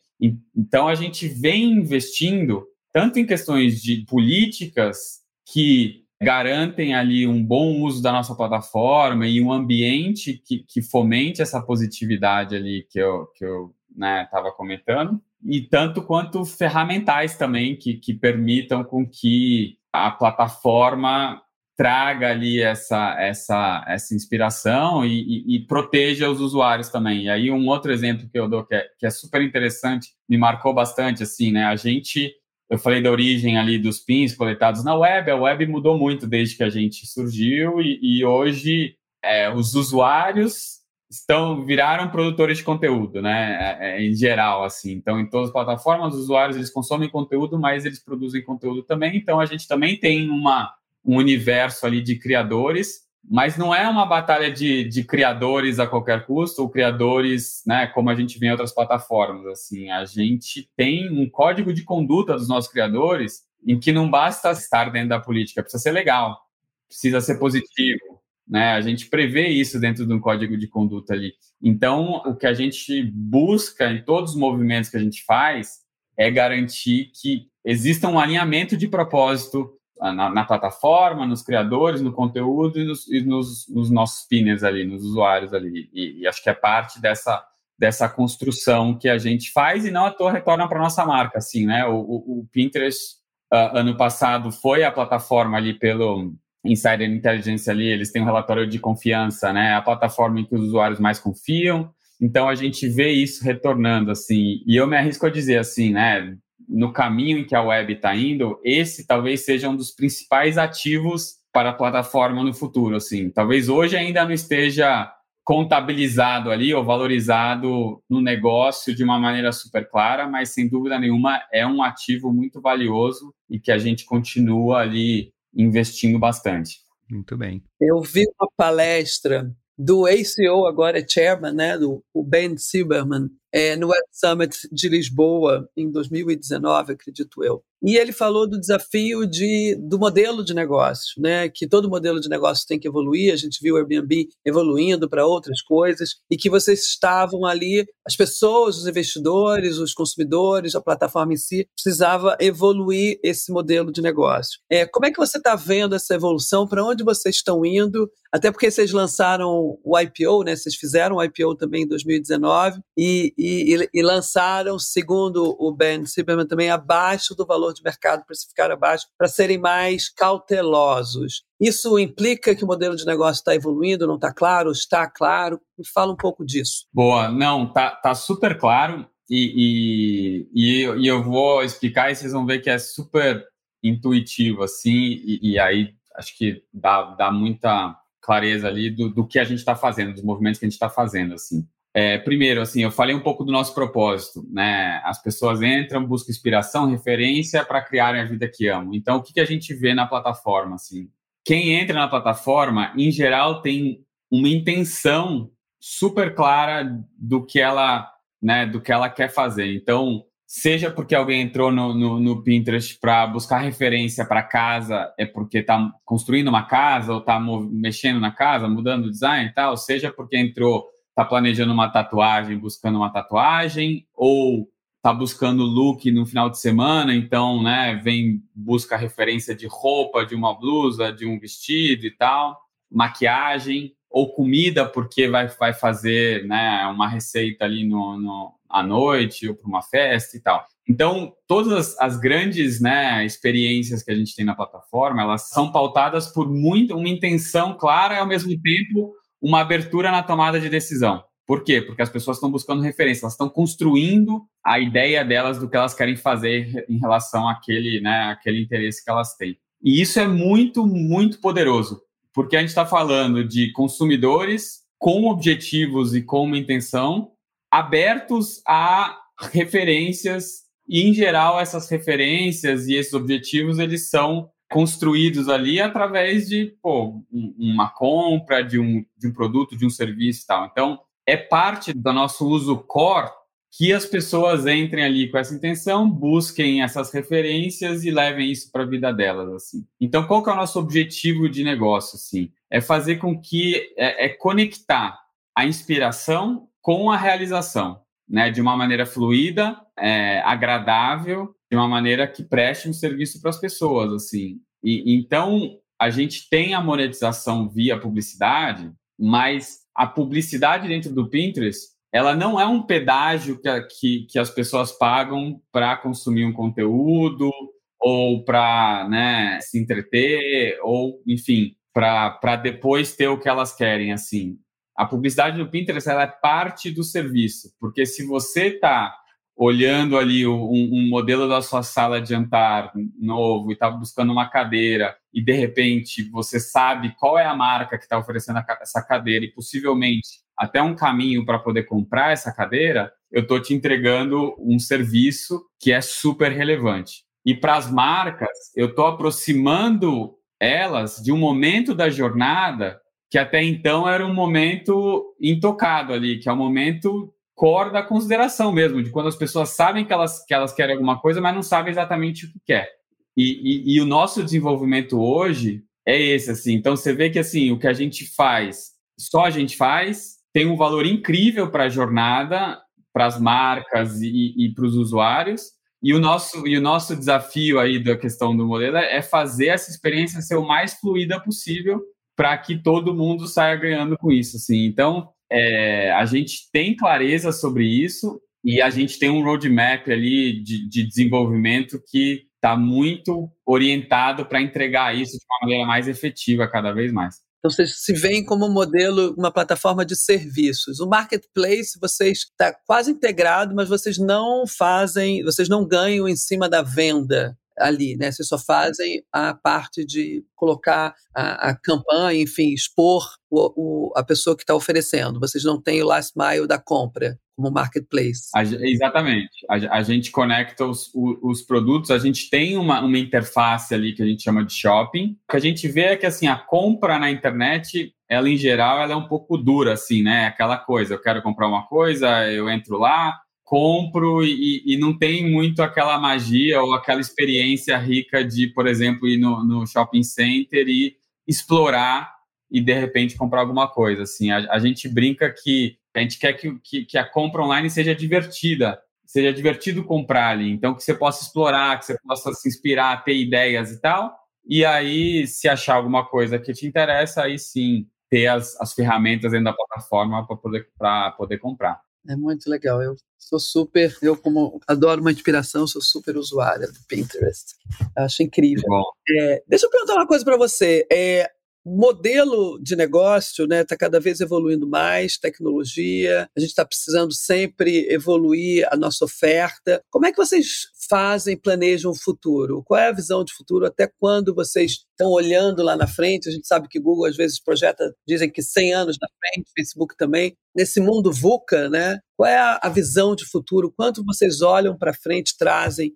Então a gente vem investindo tanto em questões de políticas que garantem ali um bom uso da nossa plataforma e um ambiente que, que fomente essa positividade ali que eu que eu estava né, comentando e tanto quanto ferramentais também que, que permitam com que a plataforma traga ali essa, essa, essa inspiração e, e, e, proteja os usuários também. E aí um outro exemplo que eu dou que é, que é super interessante, me marcou bastante, assim, né? A gente eu falei da origem ali dos pins coletados na web. A web mudou muito desde que a gente surgiu e, e hoje é, os usuários estão viraram produtores de conteúdo, né? É, é, em geral, assim. Então, em todas as plataformas, os usuários eles consomem conteúdo, mas eles produzem conteúdo também. Então, a gente também tem uma, um universo ali de criadores, mas não é uma batalha de, de criadores a qualquer custo ou criadores, né? Como a gente vê em outras plataformas. Assim, a gente tem um código de conduta dos nossos criadores em que não basta estar dentro da política, precisa ser legal, precisa ser positivo, né? A gente prevê isso dentro de um código de conduta ali. Então, o que a gente busca em todos os movimentos que a gente faz é garantir que exista um alinhamento de propósito na, na plataforma, nos criadores, no conteúdo e nos, e nos, nos nossos pinners ali, nos usuários ali. E, e, acho que é parte dessa, dessa construção que a gente faz e não à toa retorna para nossa marca, assim, né? O, o, o Pinterest, uh, ano passado, foi a plataforma ali pelo Insider Intelligence ali, eles têm um relatório de confiança, né? A plataforma em que os usuários mais confiam. Então a gente vê isso retornando assim. E eu me arrisco a dizer assim, né? No caminho em que a web está indo, esse talvez seja um dos principais ativos para a plataforma no futuro. Assim, talvez hoje ainda não esteja contabilizado ali ou valorizado no negócio de uma maneira super clara, mas sem dúvida nenhuma é um ativo muito valioso e que a gente continua ali investindo bastante. Muito bem. Eu vi uma palestra do ACO, agora é chairman, né, do Ben Silberman, é, no Web Summit de Lisboa, em 2019, acredito eu. E ele falou do desafio de, do modelo de negócio, né? que todo modelo de negócio tem que evoluir. A gente viu o Airbnb evoluindo para outras coisas e que vocês estavam ali, as pessoas, os investidores, os consumidores, a plataforma em si, precisava evoluir esse modelo de negócio. É, como é que você está vendo essa evolução? Para onde vocês estão indo? Até porque vocês lançaram o IPO, né? vocês fizeram o IPO também em 2019 e, e, e lançaram, segundo o Ben Silberman, também abaixo do valor de mercado para se ficar abaixo, para serem mais cautelosos. Isso implica que o modelo de negócio está evoluindo, não está claro? Está claro? Me fala um pouco disso. Boa, não, tá, tá super claro e, e, e, eu vou explicar e vocês vão ver que é super intuitivo, assim, e, e aí acho que dá, dá muita clareza ali do, do que a gente está fazendo, dos movimentos que a gente está fazendo, assim. É, primeiro, assim, eu falei um pouco do nosso propósito, né? As pessoas entram, buscam inspiração, referência para criarem a vida que amam. Então, o que, que a gente vê na plataforma, assim? Quem entra na plataforma, em geral, tem uma intenção super clara do que ela, né, do que ela quer fazer. Então, seja porque alguém entrou no, no, no Pinterest para buscar referência para casa, é porque está construindo uma casa ou está mexendo na casa, mudando o design e tal, seja porque entrou está planejando uma tatuagem, buscando uma tatuagem, ou está buscando look no final de semana, então, né, vem busca referência de roupa, de uma blusa, de um vestido e tal, maquiagem ou comida porque vai, vai fazer, né, uma receita ali no, no à noite ou para uma festa e tal. Então, todas as, grandes né, experiências que a gente tem na plataforma, elas são pautadas por muito uma intenção clara e ao mesmo tempo uma abertura na tomada de decisão. Por quê? Porque as pessoas estão buscando referência, elas estão construindo a ideia delas do que elas querem fazer em relação àquele, né, àquele interesse que elas têm. E isso é muito, muito poderoso, porque a gente está falando de consumidores com objetivos e com uma intenção abertos a referências e, em geral, essas referências e esses objetivos, eles são construídos ali através de pô, uma compra de um, de um produto, de um serviço e tal. Então, é parte do nosso uso core que as pessoas entrem ali com essa intenção, busquem essas referências e levem isso para a vida delas, assim. Então, qual que é o nosso objetivo de negócio, assim? É fazer com que, é, é conectar a inspiração com a realização, né? De uma maneira fluida, é, agradável de uma maneira que preste um serviço para as pessoas, assim. E então a gente tem a monetização via publicidade, mas a publicidade dentro do Pinterest ela não é um pedágio que, que, que as pessoas pagam para consumir um conteúdo ou para né, se entreter ou enfim para depois ter o que elas querem assim a publicidade no Pinterest ela é parte do serviço porque se você está olhando ali um, um, modelo da sua sala de jantar novo e está buscando uma cadeira e de repente você sabe qual é a marca que está oferecendo essa cadeira e possivelmente até um caminho para poder comprar essa cadeira, eu estou te entregando um serviço que é super relevante. E para as marcas, eu estou aproximando elas de um momento da jornada que até então era um momento intocado ali, que é o momento core da consideração mesmo, de quando as pessoas sabem que elas, que elas querem alguma coisa, mas não sabem exatamente o que quer. E, e, e o nosso desenvolvimento hoje é esse, assim. Então, você vê que, assim, o que a gente faz, só a gente faz, tem um valor incrível para a jornada, para as marcas e, e para os usuários, e o nosso, e o nosso desafio aí da questão do modelo é fazer essa experiência ser o mais fluida possível para que todo mundo saia ganhando com isso. Assim. Então, é, a gente tem clareza sobre isso e a gente tem um roadmap ali de, de desenvolvimento que está muito orientado para entregar isso de uma maneira mais efetiva cada vez mais. Então, vocês se veem como um modelo, uma plataforma de serviços. O marketplace, vocês está quase integrado, mas vocês não fazem, vocês não ganham em cima da venda ali, né? Vocês só fazem a parte de colocar a, a campanha, enfim, expor o, o, a pessoa que está oferecendo. Vocês não têm o last mile da compra como marketplace. A, exatamente. A, a, gente conecta os, os, produtos, a gente tem uma, uma interface ali que a gente chama de shopping. O que a gente vê é que assim, a compra na internet, ela em geral, ela é um pouco dura, assim, né? Aquela coisa, eu quero comprar uma coisa, eu entro lá, compro e, e, não tem muito aquela magia ou aquela experiência rica de, por exemplo, ir no, no shopping center e explorar e de repente comprar alguma coisa. Assim, a, a gente brinca que a gente quer que, que, que, a compra online seja divertida, seja divertido comprar ali, então que você possa explorar, que você possa se inspirar, ter ideias e tal. E aí, se achar alguma coisa que te interessa, aí sim ter as, as ferramentas dentro da plataforma para poder, poder comprar. É muito legal. Eu sou super, eu como adoro uma inspiração, sou super usuária do Pinterest. Acho incrível. É, deixa eu perguntar uma coisa para você. É, modelo de negócio está né, tá cada vez evoluindo mais, tecnologia, a gente está precisando sempre evoluir a nossa oferta. Como é que vocês fazem, planejam o futuro? Qual é a visão de futuro? Até quando vocês estão olhando lá na frente? A gente sabe que Google às vezes projeta, dizem que 100 anos na frente, Facebook também. Nesse mundo VUCA, né? Qual é a, visão de futuro? Quanto vocês olham para frente, trazem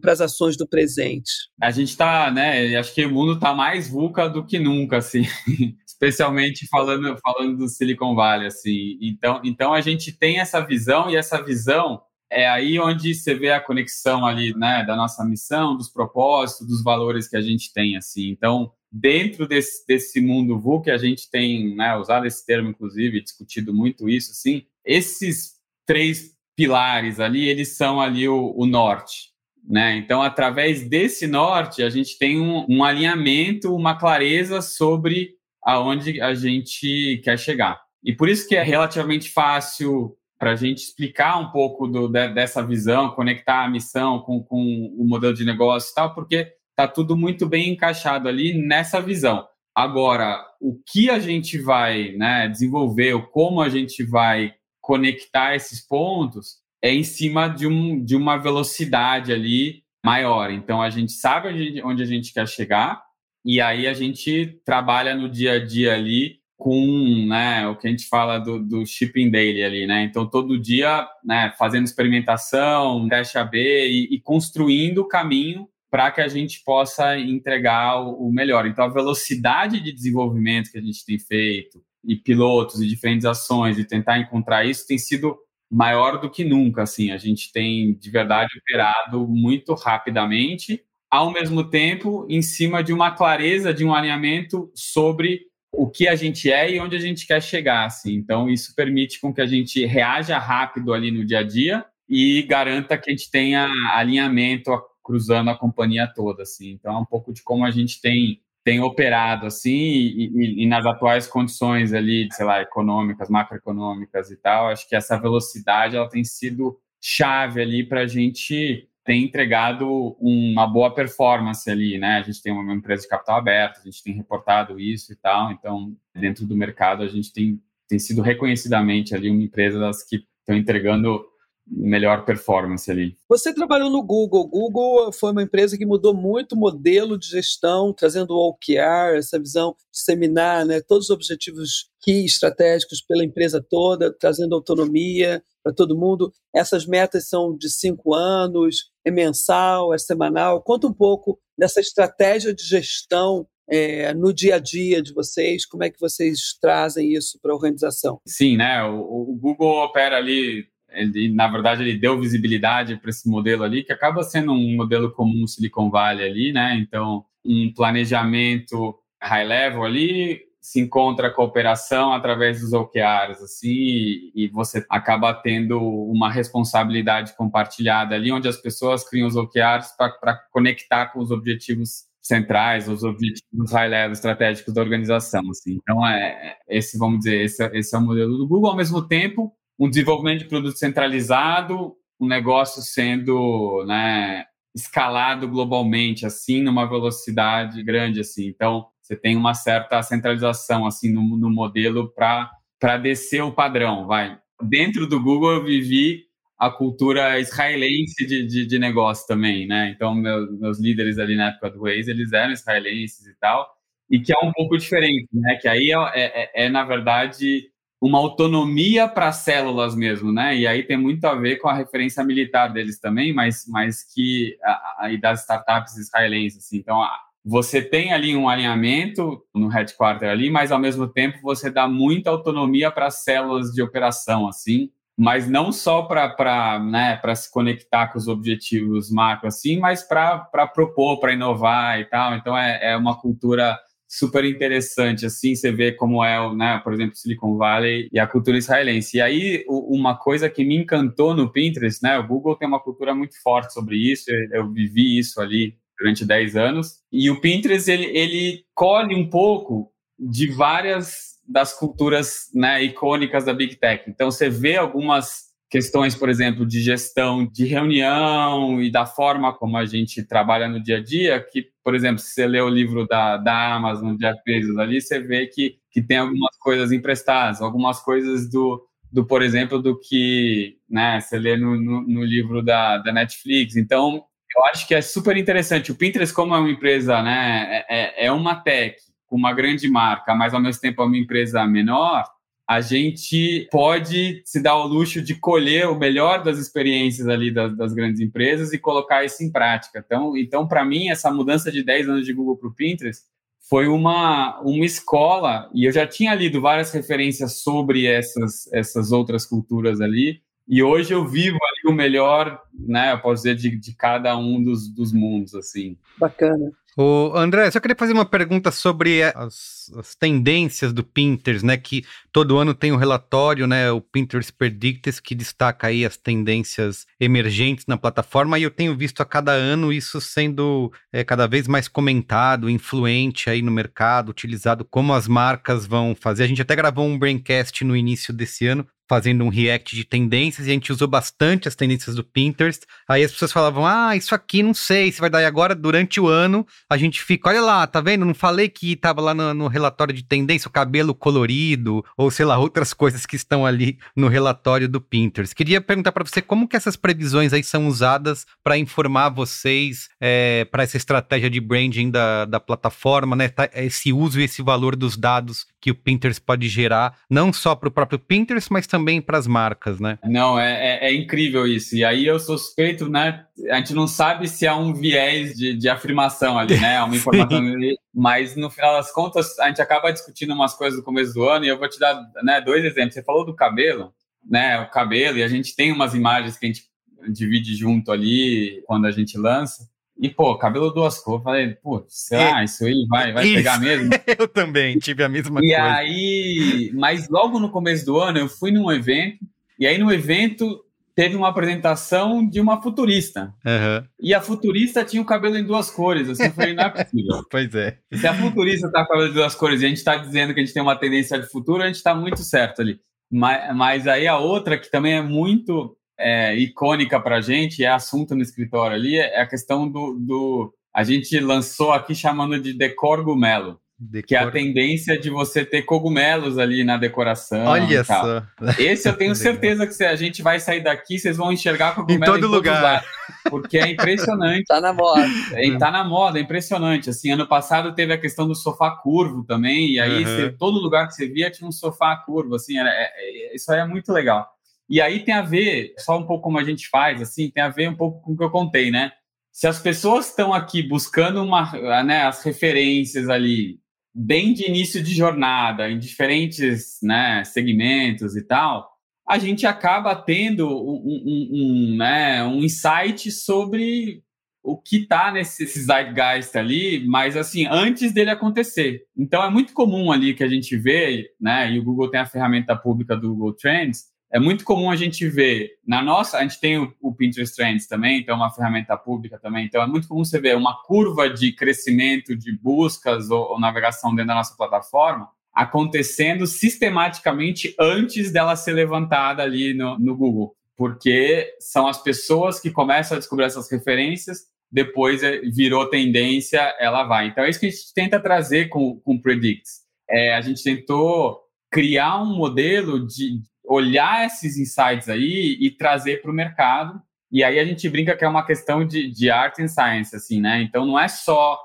para as ações do presente? A gente está, né? Acho que o mundo está mais VUCA do que nunca, assim. Especialmente falando, falando do Silicon Valley, assim. Então, então a gente tem essa visão e essa visão é aí onde você vê a conexão ali, né, da nossa missão, dos propósitos, dos valores que a gente tem, assim. Então, dentro desse, desse mundo VU que a gente tem, né, usado esse termo, inclusive, discutido muito isso, assim, esses três pilares ali, eles são ali o, o norte, né? Então, através desse norte, a gente tem um, um alinhamento, uma clareza sobre aonde a gente quer chegar. E por isso que é relativamente fácil para a gente explicar um pouco do, de, dessa visão, conectar a missão com, com o modelo de negócio e tal, porque está tudo muito bem encaixado ali nessa visão. Agora, o que a gente vai né, desenvolver, como a gente vai conectar esses pontos, é em cima de, um, de uma velocidade ali maior. Então, a gente sabe onde a gente quer chegar, e aí a gente trabalha no dia a dia ali com né, o que a gente fala do, do shipping daily ali, né? Então, todo dia né, fazendo experimentação, teste AB e, e construindo o caminho para que a gente possa entregar o, o melhor. Então, a velocidade de desenvolvimento que a gente tem feito, e pilotos e diferentes ações, e tentar encontrar isso, tem sido maior do que nunca. Assim, a gente tem de verdade operado muito rapidamente, ao mesmo tempo, em cima de uma clareza, de um alinhamento sobre o que a gente é e onde a gente quer chegar. Assim. Então, isso permite com que a gente reaja rápido ali no dia a dia e garanta que a gente tenha alinhamento cruzando a companhia toda. Assim. Então, é um pouco de como a gente tem, tem operado assim e, e, e nas atuais condições ali, sei lá, econômicas, macroeconômicas e tal. Acho que essa velocidade ela tem sido chave ali para a gente tem entregado uma boa performance ali, né? A gente tem uma empresa de capital aberto, a gente tem reportado isso e tal, então dentro do mercado a gente tem, tem sido reconhecidamente ali uma empresa das que estão entregando melhor performance ali. Você trabalhou no Google. Google foi uma empresa que mudou muito o modelo de gestão, trazendo o OKR, essa visão de disseminar né, todos os objetivos key estratégicos pela empresa toda, trazendo autonomia para todo mundo. Essas metas são de cinco anos, é mensal, é semanal. Conta um pouco dessa estratégia de gestão é, no dia a dia de vocês, como é que vocês trazem isso para a organização? Sim, né? O, o Google opera ali ele, na verdade, ele deu visibilidade para esse modelo ali, que acaba sendo um modelo comum Silicon Valley ali, né? Então, um planejamento high level ali se encontra cooperação através dos OKRs, assim, e, e você acaba tendo uma responsabilidade compartilhada ali, onde as pessoas criam os OKRs para conectar com os objetivos centrais, os objetivos high level estratégicos da organização, assim. Então, é, esse, vamos dizer, esse, esse é o modelo do Google. Ao mesmo tempo, um desenvolvimento de produto centralizado, um negócio sendo né, escalado globalmente, assim, numa velocidade grande, assim. Então, você tem uma certa centralização, assim, no, no modelo para descer o padrão, vai. Dentro do Google, eu vivi a cultura israelense de, de, de negócio também, né? Então, meu, meus líderes ali na época do Waze, eles eram israelenses e tal, e que é um pouco diferente, né? Que aí é, é, é na verdade, uma autonomia para células mesmo, né? E aí tem muito a ver com a referência militar deles também, mas, mas que aí das startups israelenses, assim. Então, você tem ali um alinhamento no headquarter ali, mas ao mesmo tempo você dá muita autonomia para as células de operação, assim. Mas não só para né, se conectar com os objetivos macro, assim, mas para propor, para inovar e tal. Então, é, é uma cultura super interessante, assim, você vê como é, né, por exemplo, Silicon Valley e a cultura israelense. E aí, uma coisa que me encantou no Pinterest, né, o Google tem uma cultura muito forte sobre isso, eu vivi isso ali durante 10 anos, e o Pinterest, ele, ele colhe um pouco de várias das culturas né, icônicas da Big Tech. Então, você vê algumas questões, por exemplo, de gestão de reunião e da forma como a gente trabalha no dia a dia, que, por exemplo, se você lê o livro da, da Amazon, de Bezos ali, você vê que, que tem algumas coisas emprestadas, algumas coisas do, do por exemplo, do que né, você lê no, no, no livro da, da Netflix. Então, eu acho que é super interessante. O Pinterest, como é uma empresa, né, é, é, é uma tech com uma grande marca, mas ao mesmo tempo é uma empresa menor, a gente pode se dar o luxo de colher o melhor das experiências ali das, das grandes empresas e colocar isso em prática. Então, então para mim, essa mudança de 10 anos de Google para o Pinterest foi uma, uma escola, e eu já tinha lido várias referências sobre essas, essas outras culturas ali, e hoje eu vivo ali o melhor, né, eu posso dizer, de, de cada um dos, dos mundos, assim. Bacana. O André, só queria fazer uma pergunta sobre as, as, tendências do Pinterest, né? Que todo ano tem um relatório, né? O Pinterest Predicts, que destaca aí as tendências emergentes na plataforma, e eu tenho visto a cada ano isso sendo é, cada vez mais comentado, influente aí no mercado, utilizado, como as marcas vão fazer. A gente até gravou um braincast no início desse ano fazendo um react de tendências e a gente usou bastante as tendências do Pinterest. Aí as pessoas falavam: "Ah, isso aqui não sei se vai dar". E agora durante o ano a gente fica, olha lá, tá vendo? Não falei que tava lá no, no, relatório de tendência o cabelo colorido ou sei lá, outras coisas que estão ali no relatório do Pinterest. Queria perguntar para você como que essas previsões aí são usadas para informar vocês é, para essa estratégia de branding da, da plataforma, né? Tá, esse uso e esse valor dos dados que o Pinterest pode gerar, não só para o próprio Pinterest, mas também para as marcas, né? Não, é, é, é, incrível isso. E aí eu suspeito, né? A gente não sabe se é um viés de, de afirmação ali, né? É uma informação ali, mas no final das contas a gente acaba discutindo umas coisas no começo do ano e eu vou te dar né, dois exemplos. Você falou do cabelo, né? O cabelo, e a gente tem umas imagens que a gente divide junto ali quando a gente lança. E, pô, cabelo duas cores. Falei, pô, será é, isso aí vai, vai isso. pegar mesmo? eu também tive a mesma e coisa. E aí, mas logo no começo do ano eu fui num evento, e aí no evento teve uma apresentação de uma futurista. Uhum. E a futurista tinha o cabelo em duas cores. Assim, eu falei, não é possível. pois é. Se a futurista tá com o cabelo em duas cores e a gente está dizendo que a gente tem uma tendência de futuro, a gente está muito certo ali. Mas, mas aí a outra, que também é muito é, icônica para a gente, é assunto no escritório ali, é a questão do, do. A gente lançou aqui chamando de decor gumelo. Decor... Que é a tendência de você ter cogumelos ali na decoração. Olha só. Esse eu tenho certeza que se a gente vai sair daqui, vocês vão enxergar cogumelos em todo em lugar. porque é impressionante. tá na moda. É, tá na moda, é impressionante. Assim, ano passado teve a questão do sofá curvo também, e aí uhum. você, todo lugar que você via tinha um sofá curvo, assim, era, é, é, isso aí é muito legal. E aí tem a ver, só um pouco como a gente faz, assim, tem a ver um pouco com o que eu contei, né? Se as pessoas estão aqui buscando uma, né, as referências ali, bem de início de jornada, em diferentes né, segmentos e tal, a gente acaba tendo um, um, um, né, um insight sobre o que está nesse zeitgeist ali, mas assim, antes dele acontecer. Então é muito comum ali que a gente vê, né, e o Google tem a ferramenta pública do Google Trends, é muito comum a gente ver na nossa, a gente tem o, o, Pinterest Trends também, então é uma ferramenta pública também, então é muito comum você ver uma curva de crescimento de buscas ou, ou navegação dentro da nossa plataforma acontecendo sistematicamente antes dela ser levantada ali no, no Google, porque são as pessoas que começam a descobrir essas referências, depois é, virou tendência, ela vai. Então é isso que a gente tenta trazer com o Predicts. É, a gente tentou criar um modelo de, olhar esses insights aí e trazer para o mercado. E aí a gente brinca que é uma questão de, de art and science, assim, né? Então não é só,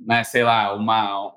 né, sei lá, uma,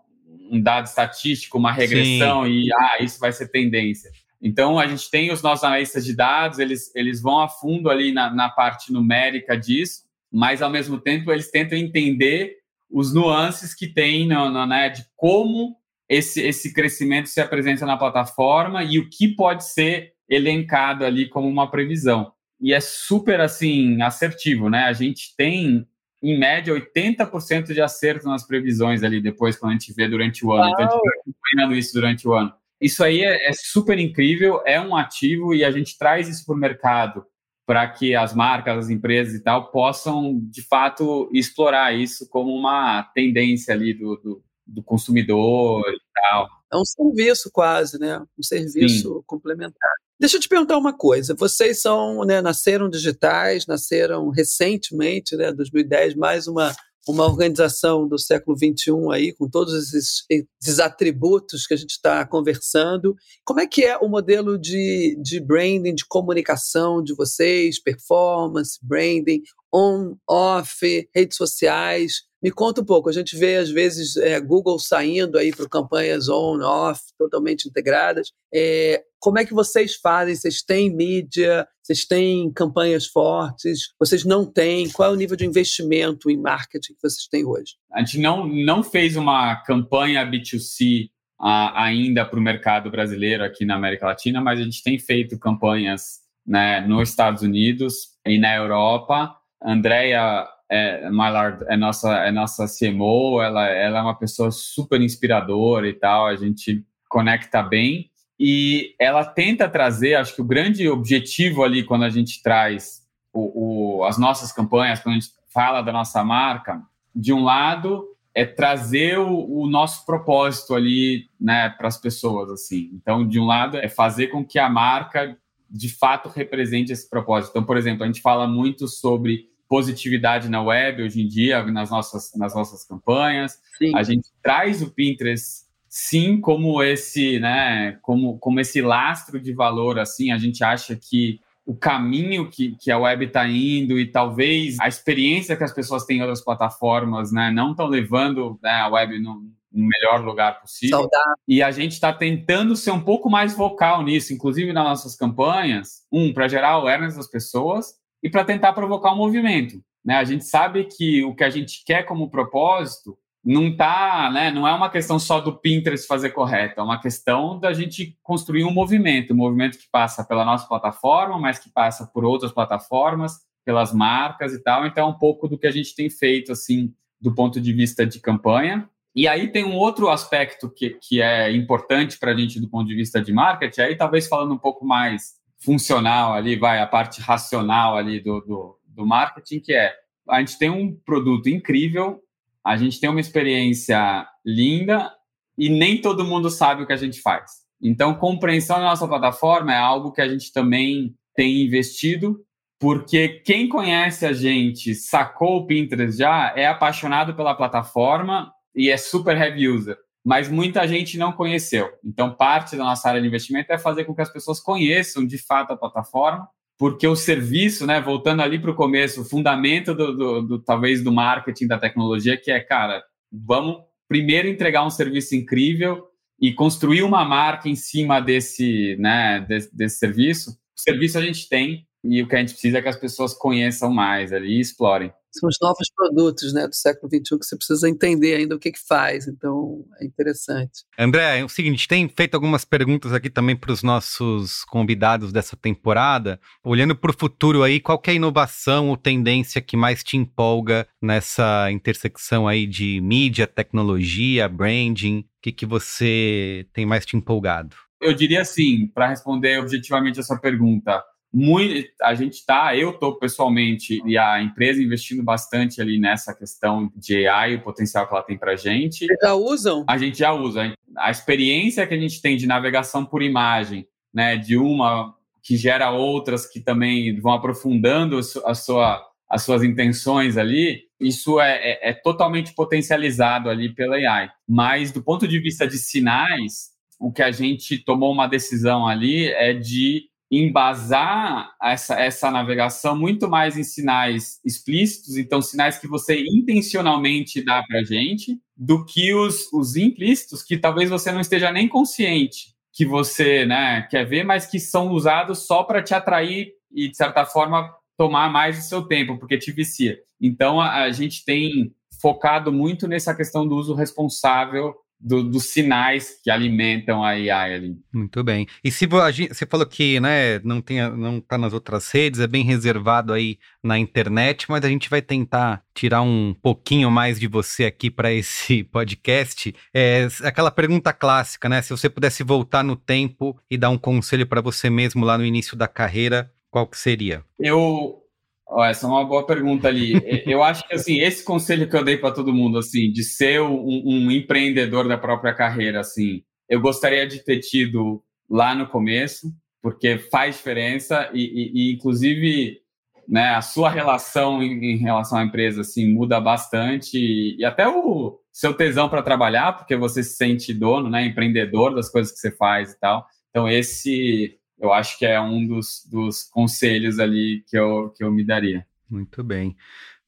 um dado estatístico, uma regressão Sim. e ah, isso vai ser tendência. Então a gente tem os nossos analistas de dados, eles, eles vão a fundo ali na, na parte numérica disso, mas ao mesmo tempo eles tentam entender os nuances que tem no, no, né, de como esse, esse crescimento se apresenta na plataforma e o que pode ser elencado ali como uma previsão. E é super, assim, assertivo, né? A gente tem, em média, 80% de acerto nas previsões ali depois, quando a gente vê durante o ano. Uau. Então, a gente vai acompanhando isso durante o ano. Isso aí é, é super incrível, é um ativo e a gente traz isso para o mercado para que as marcas, as empresas e tal possam, de fato, explorar isso como uma tendência ali do, do do consumidor e tal. É um serviço quase, né? Um serviço Sim. complementar. Deixa eu te perguntar uma coisa. Vocês são, né, nasceram digitais, nasceram recentemente, né, 2010, mais uma uma organização do século XXI aí, com todos esses, esses atributos que a gente está conversando. Como é que é o modelo de, de branding, de comunicação de vocês, performance, branding, on, off, redes sociais? Me conta um pouco. A gente vê, às vezes, é, Google saindo aí para campanhas on, off, totalmente integradas. É, como é que vocês fazem? Vocês têm mídia? Vocês têm campanhas fortes? Vocês não têm? Qual é o nível de investimento em marketing que vocês têm hoje? A gente não, não fez uma campanha B2C a, ainda para o mercado brasileiro aqui na América Latina, mas a gente tem feito campanhas né, nos Estados Unidos e na Europa. Andrea é, Mylard é nossa, é nossa CMO, ela, ela é uma pessoa super inspiradora e tal, a gente conecta bem. E ela tenta trazer, acho que o grande objetivo ali, quando a gente traz o, o, as nossas campanhas, quando a gente fala da nossa marca, de um lado é trazer o, o nosso propósito ali, né, para as pessoas, assim. Então, de um lado é fazer com que a marca de fato represente esse propósito. Então, por exemplo, a gente fala muito sobre positividade na web hoje em dia, nas nossas, nas nossas campanhas. Sim. A gente traz o Pinterest sim como esse, né, como, como esse lastro de valor, assim, a gente acha que o caminho que, que a web está indo e talvez a experiência que as pessoas têm em outras plataformas, né, não estão levando né, a web no, no, melhor lugar possível. Saudável. E a gente está tentando ser um pouco mais vocal nisso, inclusive nas nossas campanhas, um, para gerar awareness das pessoas e para tentar provocar um movimento. Né? A gente sabe que o que a gente quer como propósito não tá, né, não é uma questão só do Pinterest fazer correto, é uma questão da gente construir um movimento, um movimento que passa pela nossa plataforma, mas que passa por outras plataformas, pelas marcas e tal. Então, é um pouco do que a gente tem feito, assim, do ponto de vista de campanha. E aí tem um outro aspecto que, que é importante para a gente do ponto de vista de marketing, aí talvez falando um pouco mais funcional ali, vai, a parte racional ali do, do, do marketing, que é a gente tem um produto incrível, a gente tem uma experiência linda e nem todo mundo sabe o que a gente faz. Então, compreensão da nossa plataforma é algo que a gente também tem investido, porque quem conhece a gente, sacou o Pinterest já, é apaixonado pela plataforma e é super heavy user. mas muita gente não conheceu. Então, parte da nossa área de investimento é fazer com que as pessoas conheçam de fato a plataforma, porque o serviço, né, voltando ali para o começo, o fundamento do, do, do, talvez do marketing da tecnologia, que é, cara, vamos primeiro entregar um serviço incrível e construir uma marca em cima desse, né, desse, desse serviço. O serviço a gente tem e o que a gente precisa é que as pessoas conheçam mais ali e explorem são os novos produtos né, do século XXI que você precisa entender ainda o que, que faz. Então, é interessante. André, é o seguinte, tem feito algumas perguntas aqui também para os nossos convidados dessa temporada. Olhando para o futuro aí, qual é a inovação ou tendência que mais te empolga nessa intersecção aí de mídia, tecnologia, branding? O que, que você tem mais te empolgado? Eu diria assim, para responder objetivamente essa pergunta, muito, a gente está, eu estou pessoalmente e a empresa investindo bastante ali nessa questão de AI, o potencial que ela tem para a gente. já usam? A gente já usa. A experiência que a gente tem de navegação por imagem, né, de uma que gera outras que também vão aprofundando a sua, as suas intenções ali, isso é, é, é totalmente potencializado ali pela AI. Mas do ponto de vista de sinais, o que a gente tomou uma decisão ali é de embasar essa, essa navegação muito mais em sinais explícitos, então sinais que você intencionalmente dá para a gente, do que os, os implícitos que talvez você não esteja nem consciente que você né, quer ver, mas que são usados só para te atrair e, de certa forma, tomar mais do seu tempo, porque te vicia. Então, a, a gente tem focado muito nessa questão do uso responsável do, dos sinais que alimentam a AI ali. Muito bem. E se você falou que né, não tem, não está nas outras redes, é bem reservado aí na internet, mas a gente vai tentar tirar um pouquinho mais de você aqui para esse podcast. É aquela pergunta clássica, né? Se você pudesse voltar no tempo e dar um conselho para você mesmo lá no início da carreira, qual que seria? Eu Oh, essa é uma boa pergunta ali. eu acho que assim esse conselho que eu dei para todo mundo assim de ser um, um, empreendedor da própria carreira assim, eu gostaria de ter tido lá no começo, porque faz diferença e, e, e inclusive né, a sua relação em, em, relação à empresa assim muda bastante e, e até o seu tesão para trabalhar, porque você se sente dono, né, empreendedor das coisas que você faz e tal. Então esse eu acho que é um dos, dos conselhos ali que eu, que eu me daria. Muito bem.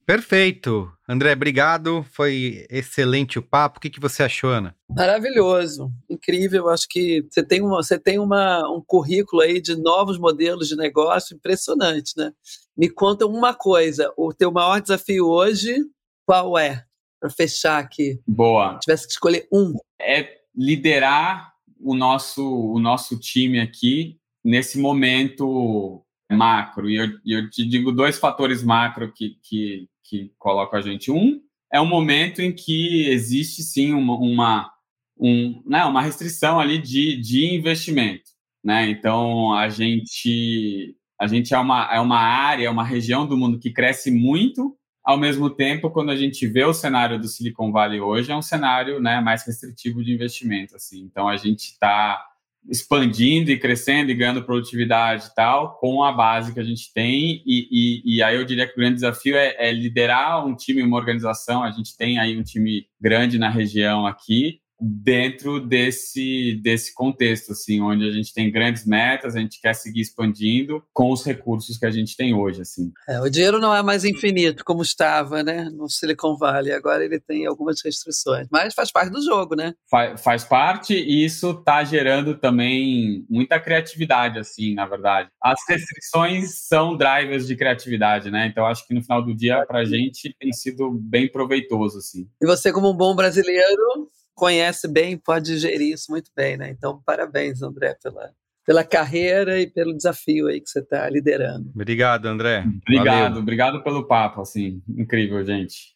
Perfeito. André, obrigado. Foi excelente o papo. O que, que você achou, Ana? Maravilhoso, incrível. Acho que você tem, uma, você tem uma, um currículo aí de novos modelos de negócio impressionante, né? Me conta uma coisa: o teu maior desafio hoje, qual é? Para fechar aqui. Boa. Se tivesse que escolher um. É liderar o nosso, o nosso time aqui nesse momento macro. E eu, eu te digo dois fatores macro que, que, que colocam a gente. Um é um momento em que existe sim uma, uma, um, né, uma restrição ali de, de investimento. Né? Então, a gente, a gente é, uma, é uma área, é uma região do mundo que cresce muito, ao mesmo tempo, quando a gente vê o cenário do Silicon Valley hoje, é um cenário né, mais restritivo de investimento. Assim. Então, a gente está expandindo e crescendo e ganhando produtividade e tal, com a base que a gente tem. E, e, e aí eu diria que o grande desafio é, é, liderar um time, uma organização. A gente tem aí um time grande na região aqui, dentro desse, desse contexto, assim, onde a gente tem grandes metas, a gente quer seguir expandindo com os recursos que a gente tem hoje, assim. É, o dinheiro não é mais infinito como estava, né, no Silicon Valley. Agora ele tem algumas restrições, mas faz parte do jogo, né? Faz, faz parte e isso está gerando também muita criatividade, assim, na verdade. As restrições são drivers de criatividade, né? Então acho que no final do dia para a gente tem sido bem proveitoso, assim. E você como um bom brasileiro conhece bem, pode gerir isso muito bem, né? Então, parabéns, André, pela, pela carreira e pelo desafio aí que você está liderando. Obrigado, André. Obrigado, Valeu. obrigado pelo papo, assim, incrível, gente.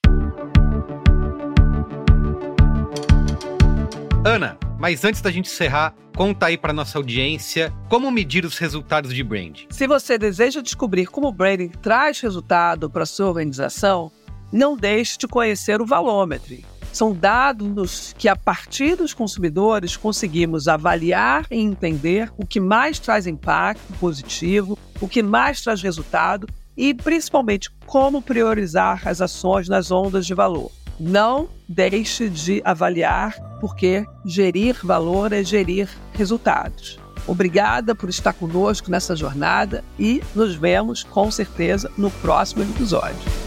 Ana, mas antes da gente encerrar, conta aí para nossa audiência como medir os resultados de brand. Se você deseja descobrir como o branding traz resultado para sua organização, não deixe de conhecer o Valômetro são dados que, a partir dos consumidores, conseguimos avaliar e entender o que mais traz impacto positivo, o que mais traz resultado e, principalmente, como priorizar as ações nas ondas de valor. Não deixe de avaliar, porque gerir valor é gerir resultados. Obrigada por estar conosco nessa jornada e nos vemos com certeza no próximo episódio.